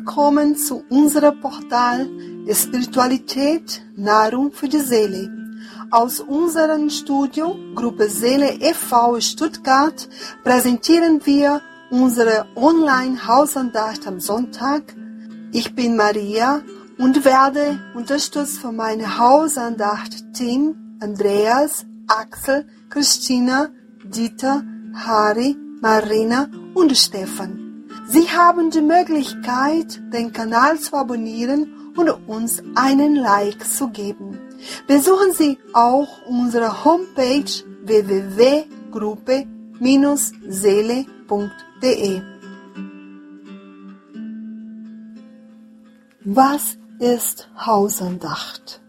willkommen zu unserem Portal Spiritualität, Nahrung für die Seele. Aus unserem Studio Gruppe Seele e.V. Stuttgart präsentieren wir unsere Online-Hausandacht am Sonntag. Ich bin Maria und werde unterstützt von meinem Hausandacht-Team Andreas, Axel, Christina, Dieter, Harry, Marina und Stefan. Sie haben die Möglichkeit, den Kanal zu abonnieren und uns einen Like zu geben. Besuchen Sie auch unsere Homepage www.gruppe-seele.de. Was ist Hausandacht?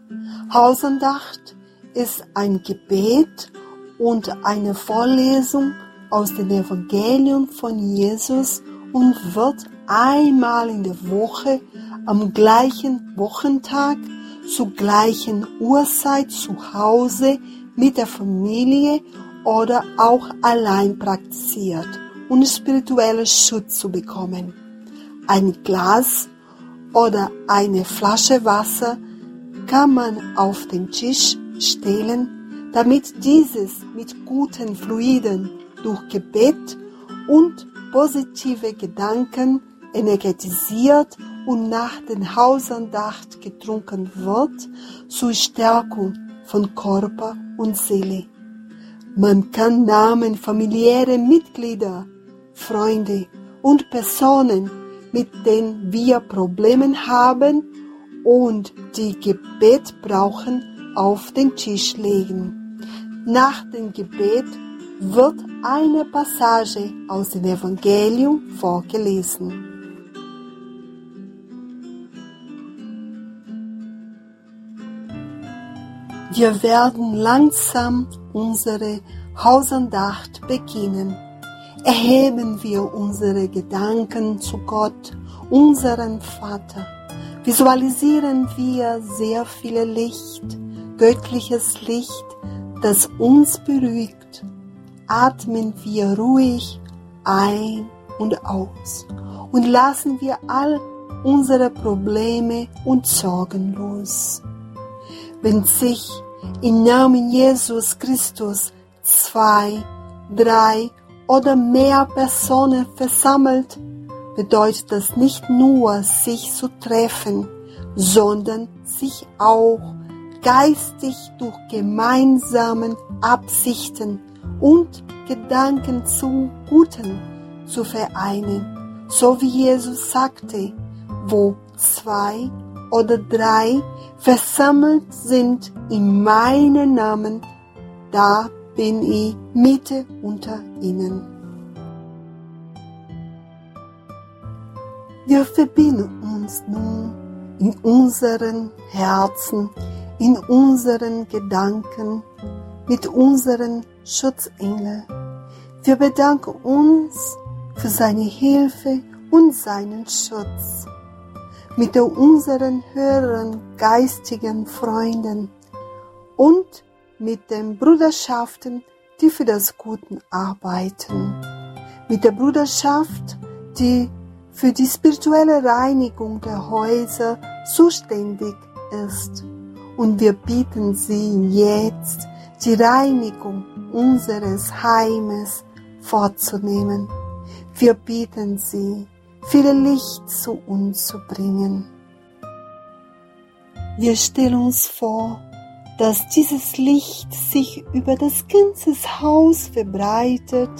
Hausandacht ist ein Gebet und eine Vorlesung aus dem Evangelium von Jesus und wird einmal in der Woche am gleichen Wochentag zur gleichen Uhrzeit zu Hause mit der Familie oder auch allein praktiziert, um spirituellen Schutz zu bekommen. Ein Glas oder eine Flasche Wasser kann man auf den Tisch stellen, damit dieses mit guten Fluiden durch Gebet und positive Gedanken energetisiert und nach den Hausandacht getrunken wird zur Stärkung von Körper und Seele. Man kann Namen familiäre Mitglieder, Freunde und Personen, mit denen wir Probleme haben und die Gebet brauchen, auf den Tisch legen. Nach dem Gebet wird eine Passage aus dem Evangelium vorgelesen. Wir werden langsam unsere Hausandacht beginnen. Erheben wir unsere Gedanken zu Gott, unseren Vater. Visualisieren wir sehr viel Licht, göttliches Licht, das uns beruhigt atmen wir ruhig ein und aus und lassen wir all unsere Probleme und Sorgen los. Wenn sich im Namen Jesus Christus zwei, drei oder mehr Personen versammelt, bedeutet das nicht nur sich zu treffen, sondern sich auch geistig durch gemeinsamen Absichten und Gedanken zum Guten zu vereinen, so wie Jesus sagte, wo zwei oder drei versammelt sind in meinem Namen, da bin ich Mitte unter ihnen. Wir verbinden uns nun in unseren Herzen, in unseren Gedanken mit unseren Schutzengel. Wir bedanken uns für seine Hilfe und seinen Schutz. Mit unseren höheren geistigen Freunden und mit den Bruderschaften, die für das Gute arbeiten. Mit der Bruderschaft, die für die spirituelle Reinigung der Häuser zuständig ist. Und wir bieten sie jetzt die Reinigung unseres Heimes vorzunehmen. Wir bitten Sie, viel Licht zu uns zu bringen. Wir stellen uns vor, dass dieses Licht sich über das ganze Haus verbreitet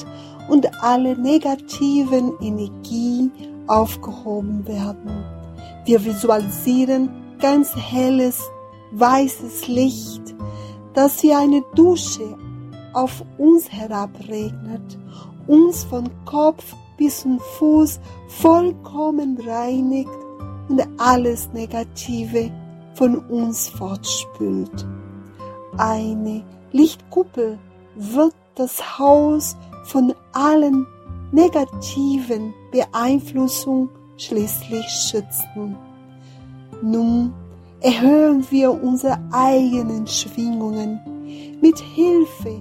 und alle negativen Energie aufgehoben werden. Wir visualisieren ganz helles, weißes Licht, das wie eine Dusche auf uns herabregnet, uns von Kopf bis zum Fuß vollkommen reinigt und alles Negative von uns fortspült. Eine Lichtkuppel wird das Haus von allen negativen Beeinflussungen schließlich schützen. Nun erhöhen wir unsere eigenen Schwingungen mit Hilfe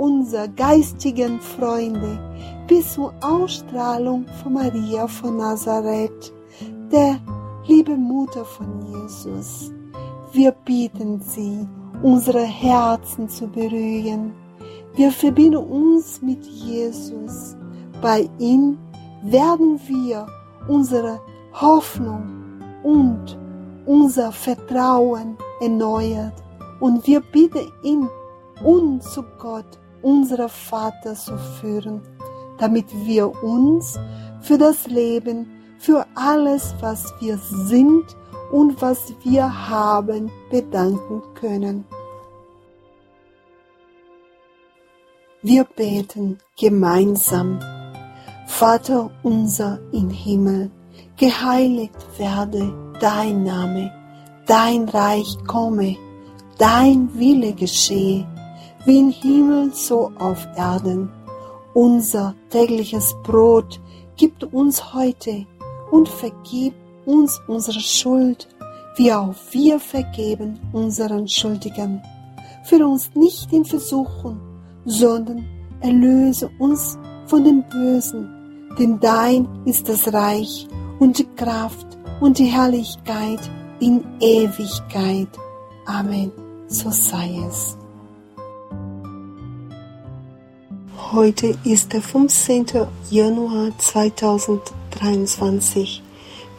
unserer geistigen Freunde bis zur Ausstrahlung von Maria von Nazareth, der liebe Mutter von Jesus, wir bieten sie, unsere Herzen zu berühren. Wir verbinden uns mit Jesus. Bei ihm werden wir unsere Hoffnung und unser Vertrauen erneuert und wir bitten ihn, uns zu Gott, unser Vater, zu führen, damit wir uns für das Leben, für alles, was wir sind und was wir haben, bedanken können. Wir beten gemeinsam. Vater unser im Himmel, geheiligt werde dein Name, dein Reich komme, dein Wille geschehe, wie im Himmel so auf Erden. Unser tägliches Brot gib uns heute und vergib uns unsere Schuld, wie auch wir vergeben unseren Schuldigen. Führe uns nicht in Versuchung, sondern erlöse uns von dem Bösen, denn dein ist das Reich und die Kraft und die Herrlichkeit in Ewigkeit. Amen. So sei es. Heute ist der 15. Januar 2023.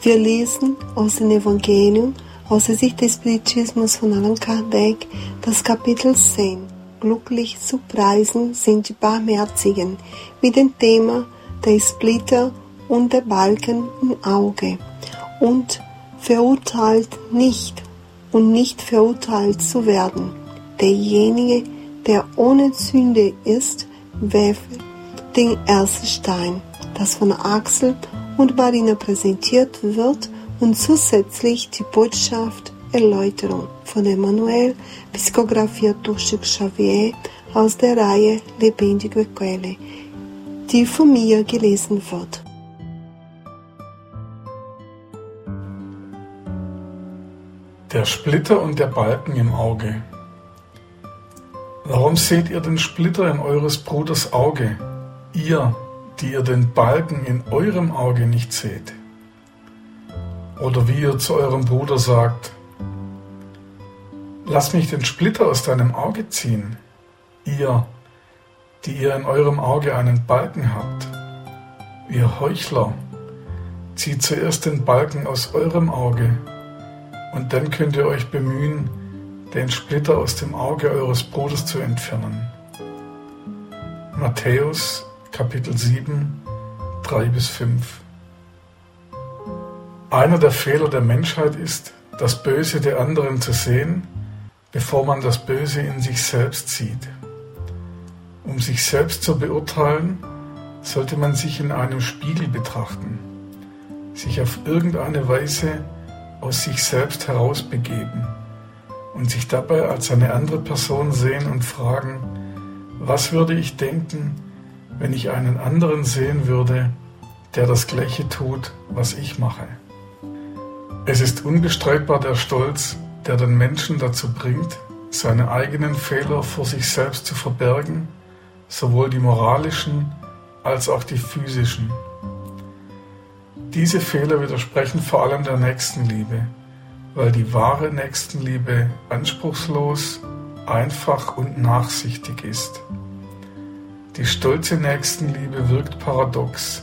Wir lesen aus dem Evangelium aus der Sicht des Spiritismus von Allan Kardec das Kapitel 10. Glücklich zu preisen sind die Barmherzigen mit dem Thema der Splitter und der Balken im Auge und verurteilt nicht und nicht verurteilt zu werden. Derjenige, der ohne Sünde ist, werfe den ersten Stein, das von Axel und Marina präsentiert wird und zusätzlich die Botschaft Erläuterung von Emmanuel, psychografiert durch Chico Xavier aus der Reihe Lebendige Quelle, die von mir gelesen wird. Der Splitter und der Balken im Auge. Warum seht ihr den Splitter in eures Bruders Auge, ihr, die ihr den Balken in eurem Auge nicht seht? Oder wie ihr zu eurem Bruder sagt, lass mich den Splitter aus deinem Auge ziehen, ihr, die ihr in eurem Auge einen Balken habt. Ihr Heuchler, zieht zuerst den Balken aus eurem Auge, und dann könnt ihr euch bemühen, den Splitter aus dem Auge eures Bruders zu entfernen. Matthäus Kapitel 7, 3 bis 5 Einer der Fehler der Menschheit ist, das Böse der anderen zu sehen, bevor man das Böse in sich selbst sieht. Um sich selbst zu beurteilen, sollte man sich in einem Spiegel betrachten, sich auf irgendeine Weise aus sich selbst herausbegeben und sich dabei als eine andere Person sehen und fragen, was würde ich denken, wenn ich einen anderen sehen würde, der das gleiche tut, was ich mache. Es ist unbestreitbar der Stolz, der den Menschen dazu bringt, seine eigenen Fehler vor sich selbst zu verbergen, sowohl die moralischen als auch die physischen. Diese Fehler widersprechen vor allem der Nächstenliebe, weil die wahre Nächstenliebe anspruchslos, einfach und nachsichtig ist. Die stolze Nächstenliebe wirkt paradox,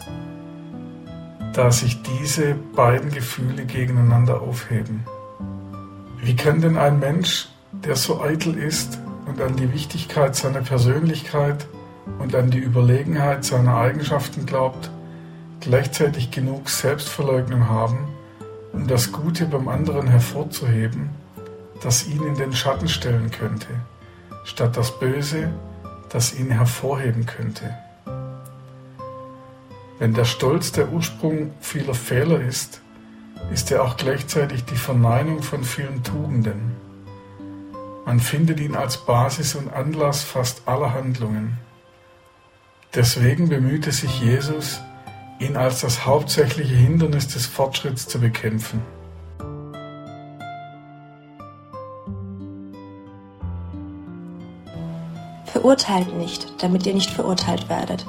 da sich diese beiden Gefühle gegeneinander aufheben. Wie kann denn ein Mensch, der so eitel ist und an die Wichtigkeit seiner Persönlichkeit und an die Überlegenheit seiner Eigenschaften glaubt, gleichzeitig genug Selbstverleugnung haben, um das Gute beim anderen hervorzuheben, das ihn in den Schatten stellen könnte, statt das Böse, das ihn hervorheben könnte. Wenn der Stolz der Ursprung vieler Fehler ist, ist er auch gleichzeitig die Verneinung von vielen Tugenden. Man findet ihn als Basis und Anlass fast aller Handlungen. Deswegen bemühte sich Jesus, ihn als das hauptsächliche Hindernis des Fortschritts zu bekämpfen. Verurteilt nicht, damit ihr nicht verurteilt werdet,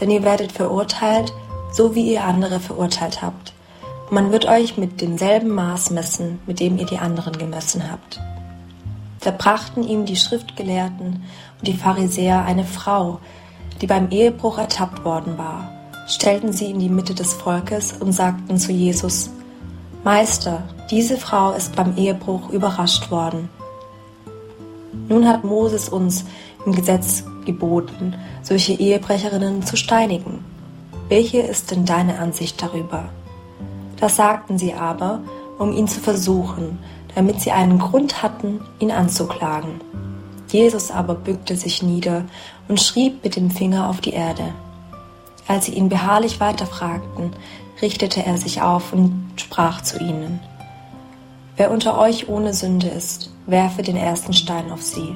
denn ihr werdet verurteilt, so wie ihr andere verurteilt habt. man wird euch mit demselben Maß messen, mit dem ihr die anderen gemessen habt. Da brachten ihm die Schriftgelehrten und die Pharisäer eine Frau, die beim Ehebruch ertappt worden war, stellten sie in die Mitte des Volkes und sagten zu Jesus, Meister, diese Frau ist beim Ehebruch überrascht worden. Nun hat Moses uns im Gesetz geboten, solche Ehebrecherinnen zu steinigen. Welche ist denn deine Ansicht darüber? Das sagten sie aber, um ihn zu versuchen, damit sie einen Grund hatten, ihn anzuklagen. Jesus aber bückte sich nieder und schrieb mit dem Finger auf die Erde. Als sie ihn beharrlich weiterfragten, richtete er sich auf und sprach zu ihnen. Wer unter euch ohne Sünde ist, werfe den ersten Stein auf sie.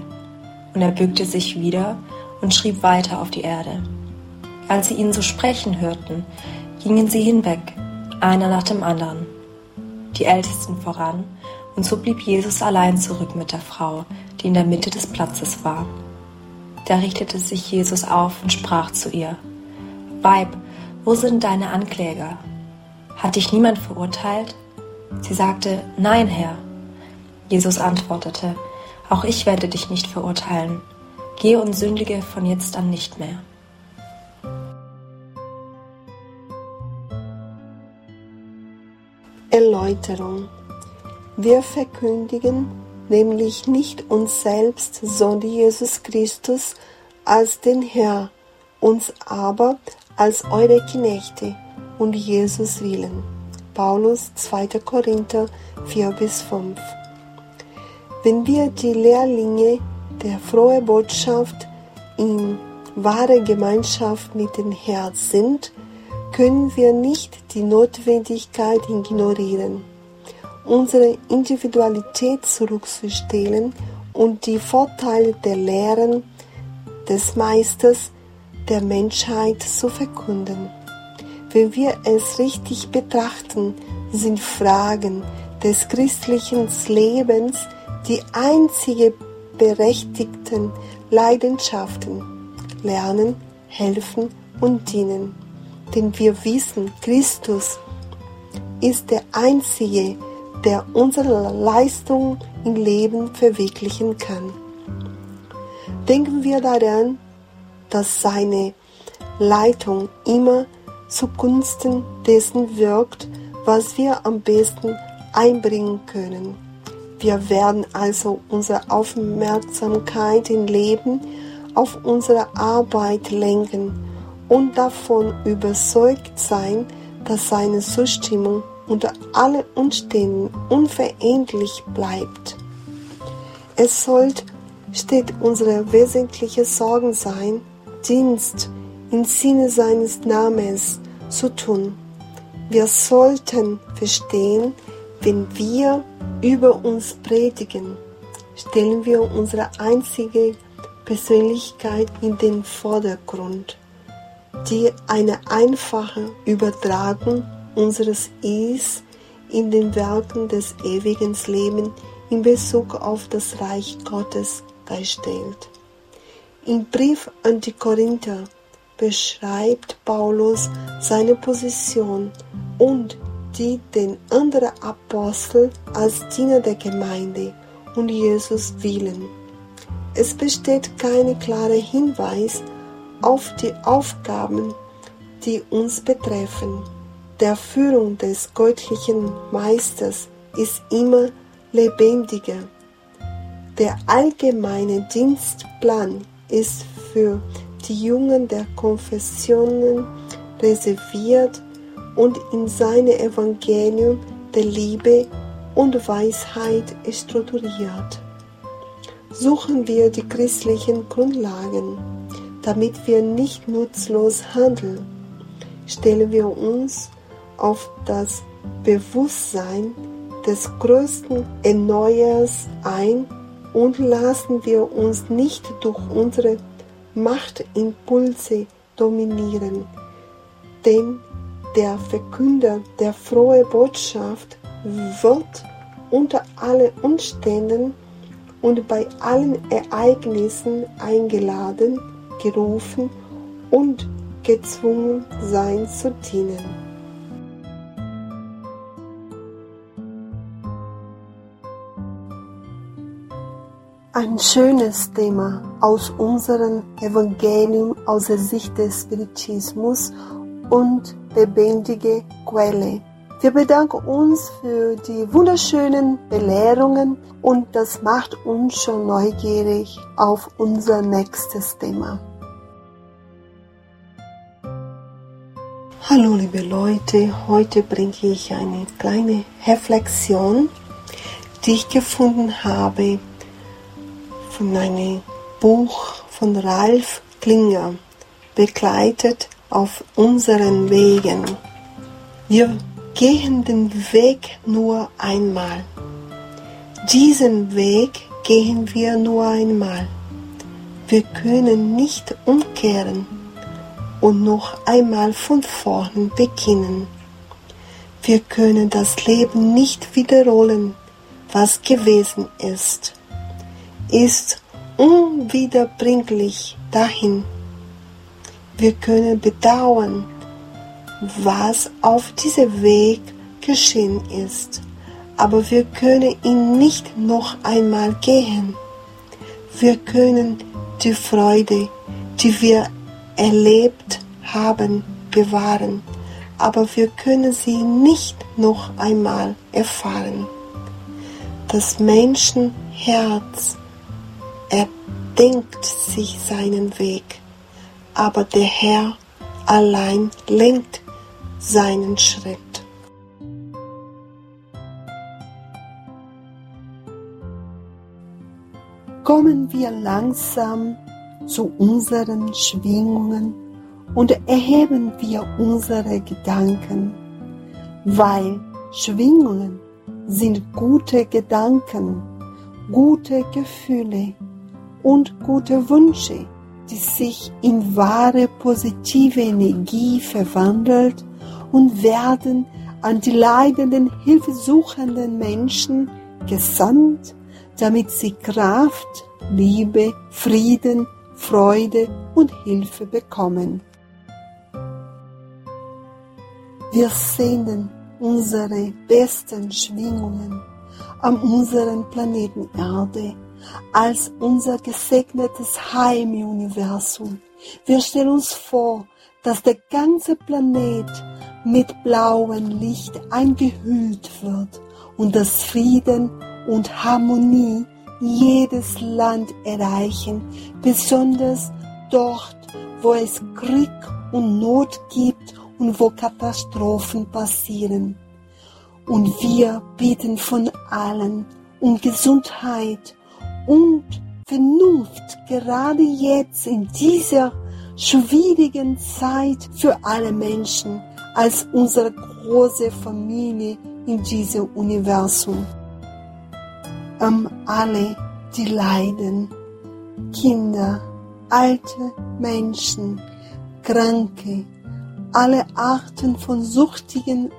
Und er bückte sich wieder und schrieb weiter auf die Erde. Als sie ihn so sprechen hörten, gingen sie hinweg, einer nach dem anderen. Die Ältesten voran, und so blieb Jesus allein zurück mit der Frau, die in der Mitte des Platzes war. Da richtete sich Jesus auf und sprach zu ihr, Weib, wo sind deine Ankläger? Hat dich niemand verurteilt? Sie sagte, Nein, Herr. Jesus antwortete, Auch ich werde dich nicht verurteilen. Gehe und sündige von jetzt an nicht mehr. Erläuterung. Wir verkündigen nämlich nicht uns selbst, sondern Jesus Christus als den Herr, uns aber als eure Knechte und Jesus willen. Paulus 2. Korinther 4 bis 5. Wenn wir die Lehrlinge der frohe Botschaft in wahre Gemeinschaft mit dem Herrn sind, können wir nicht die Notwendigkeit ignorieren, unsere Individualität zurückzustellen und die Vorteile der Lehren des Meisters der Menschheit zu verkünden. Wenn wir es richtig betrachten, sind Fragen des christlichen Lebens die einzige berechtigten Leidenschaften. Lernen, helfen und dienen. Denn wir wissen, Christus ist der Einzige, der unsere Leistung im Leben verwirklichen kann. Denken wir daran, dass seine Leitung immer zugunsten dessen wirkt, was wir am besten einbringen können. Wir werden also unsere Aufmerksamkeit im Leben auf unsere Arbeit lenken und davon überzeugt sein, dass seine Zustimmung unter allen Umständen unveränderlich bleibt. Es sollte steht unsere wesentliche Sorgen sein, Dienst im Sinne seines Namens zu tun. Wir sollten verstehen, wenn wir über uns predigen, stellen wir unsere einzige Persönlichkeit in den Vordergrund, die eine einfache Übertragung unseres Is in den Werken des ewigen Lebens in Bezug auf das Reich Gottes darstellt. Im Brief an die Korinther beschreibt Paulus seine Position und die den anderen Apostel als Diener der Gemeinde und Jesus willen. Es besteht kein klarer Hinweis auf die Aufgaben, die uns betreffen. Der Führung des göttlichen Meisters ist immer lebendiger. Der allgemeine Dienstplan ist für die Jungen der Konfessionen reserviert und in seine Evangelium der Liebe und Weisheit strukturiert. Suchen wir die christlichen Grundlagen, damit wir nicht nutzlos handeln. Stellen wir uns auf das Bewusstsein des größten Erneuers ein und lassen wir uns nicht durch unsere Machtimpulse dominieren. Denn der Verkünder der frohe Botschaft wird unter allen Umständen und bei allen Ereignissen eingeladen, gerufen und gezwungen sein zu dienen. Ein schönes Thema aus unserem Evangelium aus der Sicht des Spiritismus und lebendige Quelle. Wir bedanken uns für die wunderschönen Belehrungen und das macht uns schon neugierig auf unser nächstes Thema. Hallo liebe Leute, heute bringe ich eine kleine Reflexion, die ich gefunden habe von einem Buch von Ralf Klinger, begleitet auf unseren Wegen. Wir gehen den Weg nur einmal. Diesen Weg gehen wir nur einmal. Wir können nicht umkehren und noch einmal von vorn beginnen. Wir können das Leben nicht wiederholen, was gewesen ist. Ist unwiederbringlich dahin. Wir können bedauern, was auf diesem Weg geschehen ist, aber wir können ihn nicht noch einmal gehen. Wir können die Freude, die wir erlebt haben, bewahren, aber wir können sie nicht noch einmal erfahren. Das Menschenherz erdenkt sich seinen Weg, aber der Herr allein lenkt seinen Schritt. Kommen wir langsam zu unseren Schwingungen und erheben wir unsere Gedanken, weil Schwingungen sind gute Gedanken, gute Gefühle und gute Wünsche, die sich in wahre positive Energie verwandelt und werden an die leidenden, hilfesuchenden Menschen gesandt, damit sie Kraft, Liebe, Frieden, Freude und Hilfe bekommen. Wir sehnen unsere besten Schwingungen an unserem Planeten Erde als unser gesegnetes Heim im Universum. Wir stellen uns vor, dass der ganze Planet mit blauem Licht eingehüllt wird und dass Frieden und Harmonie jedes Land erreichen, besonders dort, wo es Krieg und Not gibt und wo Katastrophen passieren. Und wir bitten von allen um Gesundheit und Vernunft, gerade jetzt in dieser schwierigen Zeit für alle Menschen als unsere große Familie in diesem Universum. Um alle, die leiden, Kinder, alte Menschen, Kranke, alle Arten von Suchtigen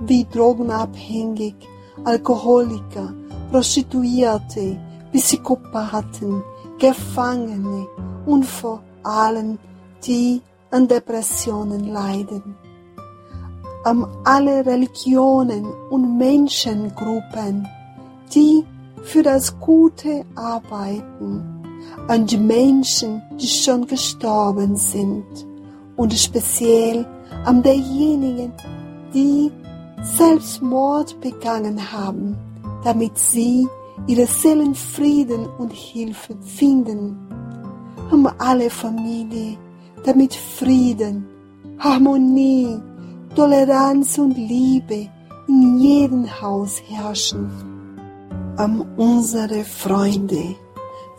wie Drogenabhängig, Alkoholiker, Prostituierte, Psychopathen, Gefangene und vor allem die an Depressionen leiden. An alle Religionen und Menschengruppen, die für das Gute arbeiten, an die Menschen, die schon gestorben sind und speziell an derjenigen, die Selbstmord begangen haben, damit sie ihre Seelenfrieden und Hilfe finden. Um alle Familie, damit Frieden, Harmonie, Toleranz und Liebe in jedem Haus herrschen. Um unsere Freunde,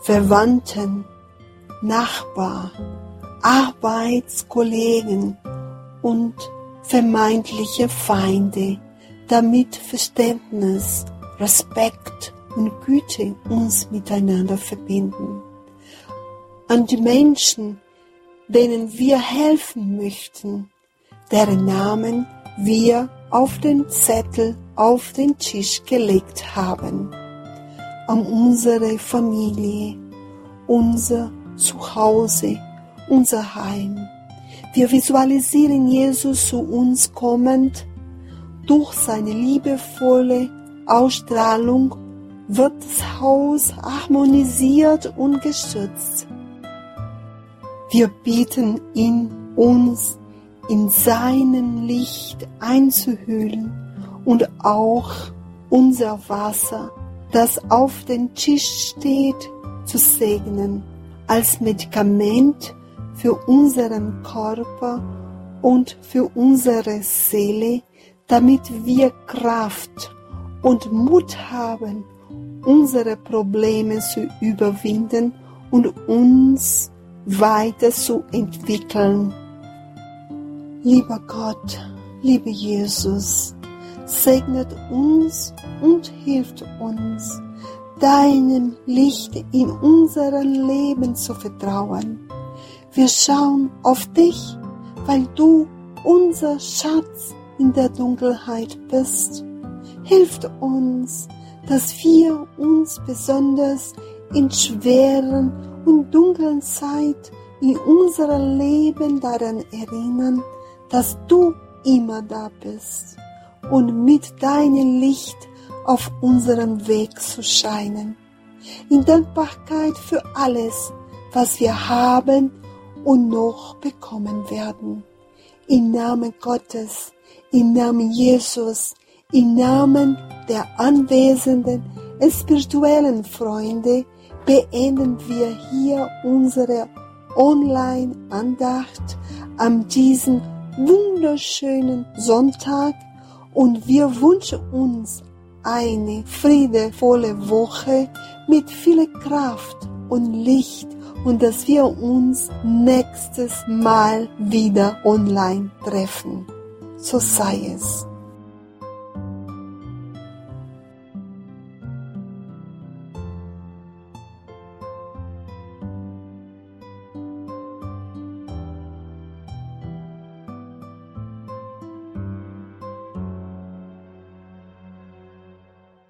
Verwandten, Nachbar, Arbeitskollegen und vermeintliche Feinde, damit Verständnis, Respekt und Güte uns miteinander verbinden. An die Menschen, denen wir helfen möchten, deren Namen wir auf den Zettel auf den Tisch gelegt haben. An unsere Familie, unser Zuhause, unser Heim. Wir visualisieren Jesus zu uns kommend durch seine liebevolle Ausstrahlung wird das Haus harmonisiert und geschützt. Wir bitten ihn, uns in seinem Licht einzuhüllen und auch unser Wasser, das auf dem Tisch steht, zu segnen, als Medikament für unseren Körper und für unsere Seele, damit wir Kraft und Mut haben, unsere Probleme zu überwinden und uns weiterzuentwickeln. Lieber Gott, lieber Jesus, segnet uns und hilft uns, deinem Licht in unserem Leben zu vertrauen. Wir schauen auf dich, weil du unser Schatz in der Dunkelheit bist. Hilft uns, dass wir uns besonders in schweren und dunklen Zeit in unserem Leben daran erinnern, dass du immer da bist und mit deinem Licht auf unserem Weg zu scheinen. In Dankbarkeit für alles, was wir haben und noch bekommen werden. Im Namen Gottes, im Namen Jesus, im Namen der anwesenden spirituellen Freunde beenden wir hier unsere Online-Andacht an diesem wunderschönen Sonntag und wir wünschen uns eine friedevolle Woche mit viel Kraft und Licht und dass wir uns nächstes Mal wieder online treffen. So sei es.